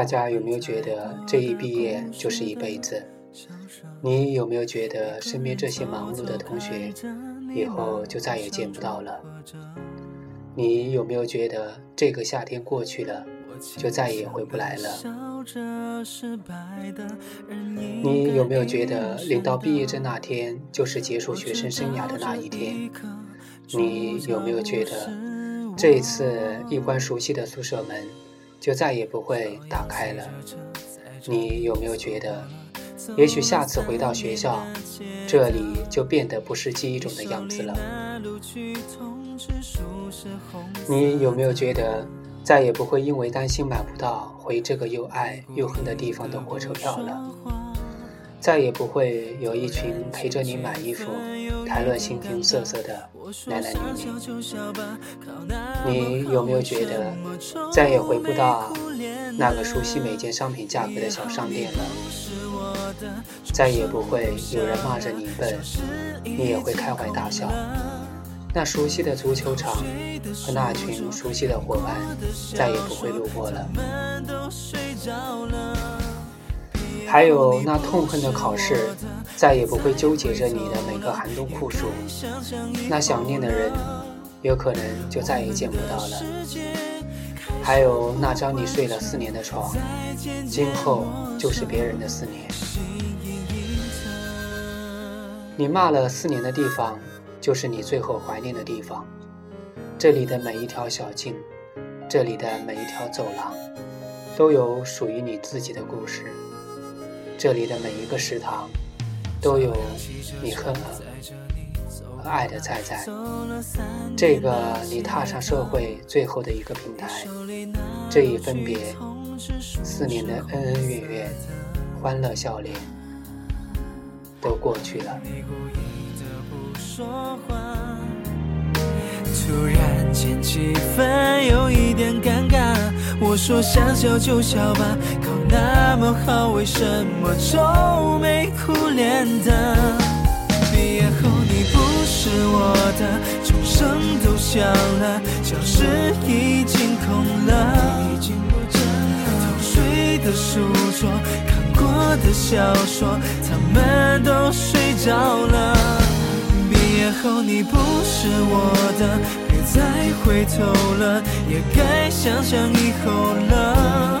大家有没有觉得这一毕业就是一辈子？你有没有觉得身边这些忙碌的同学以后就再也见不到了？你有没有觉得这个夏天过去了就再也回不来了？你有没有觉得领到毕业证那天就是结束学生生涯的那一天？你有没有觉得这一次一关熟悉的宿舍门？就再也不会打开了。你有没有觉得，也许下次回到学校，这里就变得不是记忆中的样子了？你有没有觉得，再也不会因为担心买不到回这个又爱又恨的地方的火车票了？再也不会有一群陪着你买衣服、谈论形形色色的男男女女。你有没有觉得再也回不到那个熟悉每件商品价格的小商店了？再也不会有人骂着你笨，你也会开怀大笑。那熟悉的足球场和那群熟悉的伙伴再也不会路过了。还有那痛恨的考试，再也不会纠结着你的每个寒冬酷暑。那想念的人，有可能就再也见不到了。还有那张你睡了四年的床，今后就是别人的四年。你骂了四年的地方，就是你最后怀念的地方。这里的每一条小径，这里的每一条走廊，都有属于你自己的故事。这里的每一个食堂，都有你和和爱的菜菜。这个你踏上社会最后的一个平台，这一分别，四年的恩恩怨怨、欢乐笑脸，都过去了。突然间气氛有一点尴尬，我说想笑就笑吧，么好，为什么愁眉苦脸的？毕业后你不是我的，钟声都响了，教室已经空了，偷睡的书桌，看过的小说，他们都睡着了。毕业后你不是我的，别再回头了，也该想想以后了。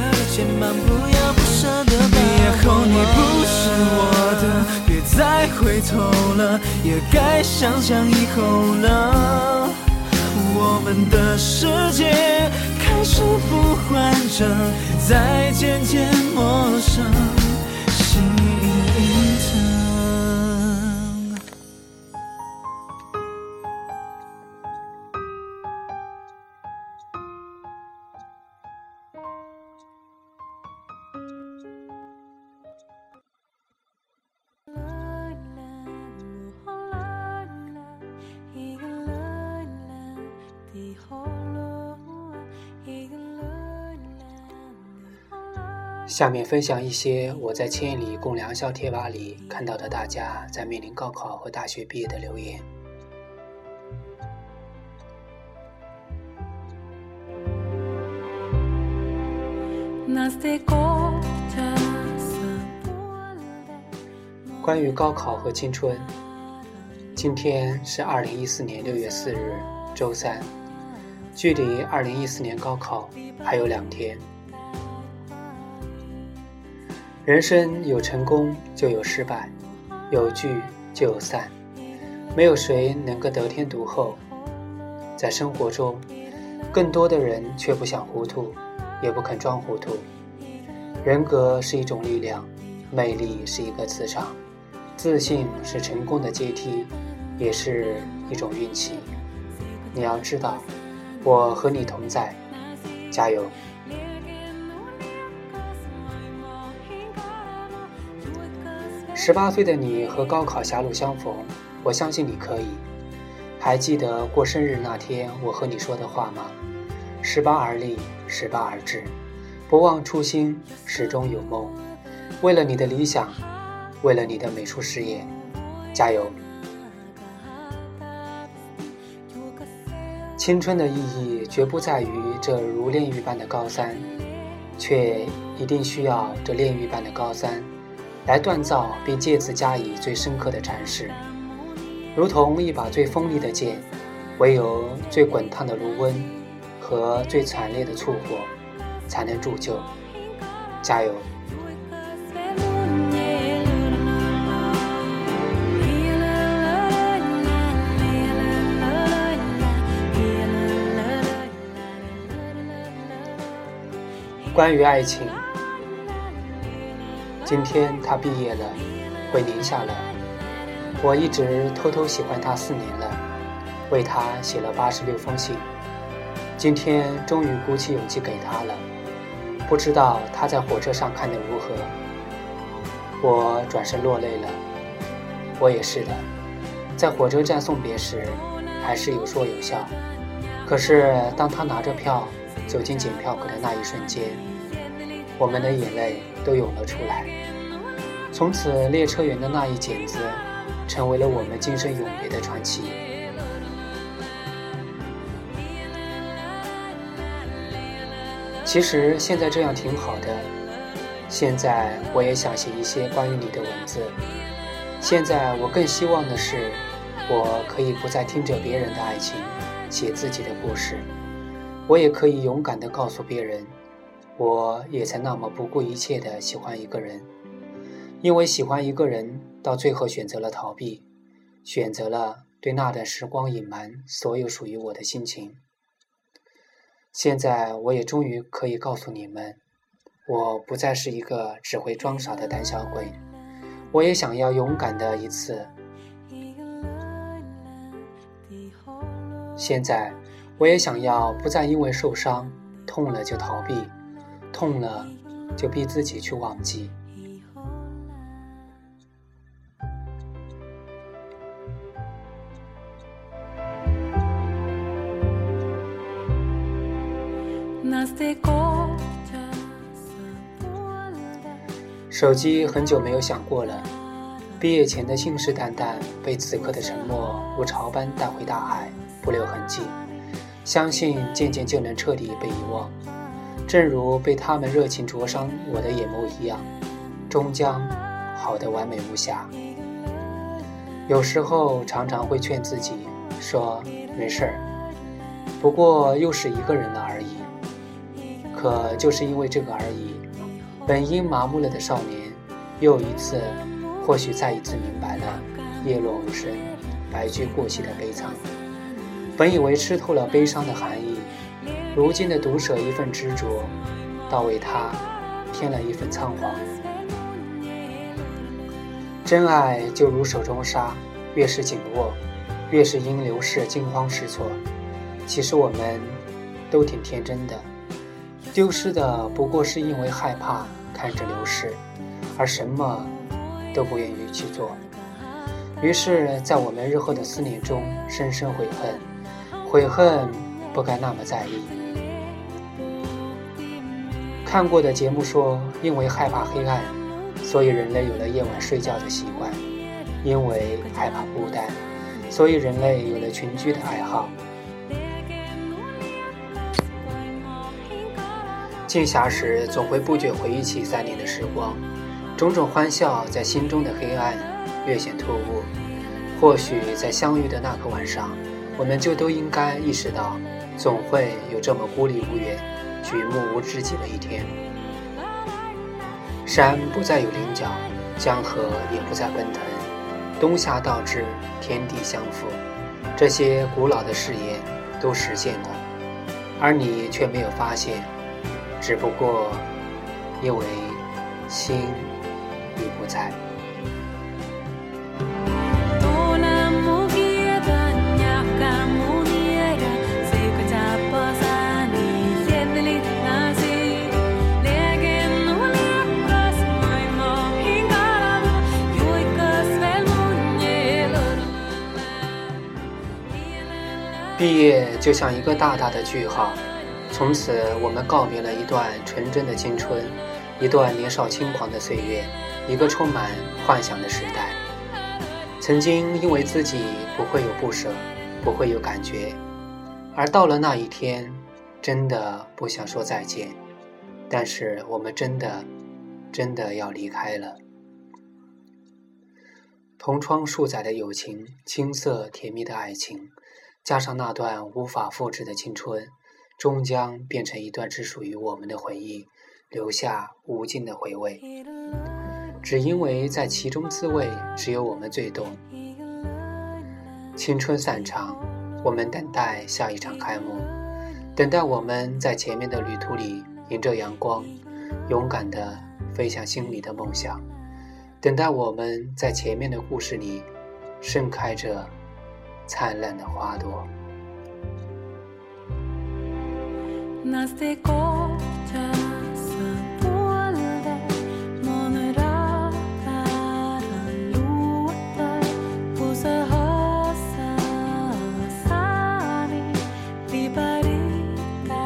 的，肩膀不要不舍得。毕业后你不是我的，别再回头了，也该想想以后了。我们的世界开始不完整，再渐渐陌生。下面分享一些我在千里共良宵贴吧里看到的大家在面临高考和大学毕业的留言。关于高考和青春，今天是二零一四年六月四日，周三，距离二零一四年高考还有两天。人生有成功就有失败，有聚就有散，没有谁能够得天独厚。在生活中，更多的人却不想糊涂，也不肯装糊涂。人格是一种力量，魅力是一个磁场，自信是成功的阶梯，也是一种运气。你要知道，我和你同在，加油！十八岁的你和高考狭路相逢，我相信你可以。还记得过生日那天我和你说的话吗？十八而立，十八而志，不忘初心，始终有梦。为了你的理想，为了你的美术事业，加油！青春的意义绝不在于这如炼狱般的高三，却一定需要这炼狱般的高三，来锻造并借此加以最深刻的阐释。如同一把最锋利的剑，唯有最滚烫的炉温和最惨烈的淬火，才能铸就。加油！关于爱情，今天他毕业了，回宁夏了。我一直偷偷喜欢他四年了，为他写了八十六封信，今天终于鼓起勇气给他了。不知道他在火车上看得如何？我转身落泪了。我也是的，在火车站送别时，还是有说有笑。可是当他拿着票走进检票口的那一瞬间，我们的眼泪都涌了出来。从此，列车员的那一剪子。成为了我们今生永别的传奇。其实现在这样挺好的。现在我也想写一些关于你的文字。现在我更希望的是，我可以不再听着别人的爱情，写自己的故事。我也可以勇敢地告诉别人，我也曾那么不顾一切地喜欢一个人。因为喜欢一个人，到最后选择了逃避，选择了对那段时光隐瞒所有属于我的心情。现在我也终于可以告诉你们，我不再是一个只会装傻的胆小鬼，我也想要勇敢的一次。现在我也想要不再因为受伤痛了就逃避，痛了就逼自己去忘记。手机很久没有响过了，毕业前的信誓旦旦被此刻的沉默如潮般带回大海，不留痕迹。相信渐渐就能彻底被遗忘，正如被他们热情灼伤我的眼眸一样，终将好的完美无瑕。有时候常常会劝自己说没事儿，不过又是一个人了而已。可就是因为这个而已，本应麻木了的少年，又一次，或许再一次明白了叶落无声、白驹过隙的悲惨。本以为吃透了悲伤的含义，如今的独舍一份执着，倒为他添了一份仓皇。真爱就如手中沙，越是紧握，越是因流逝惊慌失措。其实我们都挺天真的。丢失的不过是因为害怕看着流逝，而什么都不愿意去做。于是，在我们日后的思念中，深深悔恨，悔恨不该那么在意。看过的节目说，因为害怕黑暗，所以人类有了夜晚睡觉的习惯；因为害怕孤单，所以人类有了群居的爱好。静暇时，总会不觉回忆起三年的时光，种种欢笑在心中的黑暗略显突兀。或许在相遇的那个晚上，我们就都应该意识到，总会有这么孤立无援、举目无知己的一天。山不再有棱角，江河也不再奔腾，冬夏倒置，天地相负，这些古老的誓言都实现了，而你却没有发现。只不过因为心已不在。毕业就像一个大大的句号。从此我们告别了一段纯真的青春，一段年少轻狂的岁月，一个充满幻想的时代。曾经因为自己不会有不舍，不会有感觉，而到了那一天，真的不想说再见。但是我们真的，真的要离开了。同窗数载的友情，青涩甜蜜的爱情。加上那段无法复制的青春，终将变成一段只属于我们的回忆，留下无尽的回味。只因为在其中滋味，只有我们最懂。青春散场，我们等待下一场开幕，等待我们在前面的旅途里迎着阳光，勇敢地飞向心里的梦想，等待我们在前面的故事里盛开着。灿烂的花朵。nas de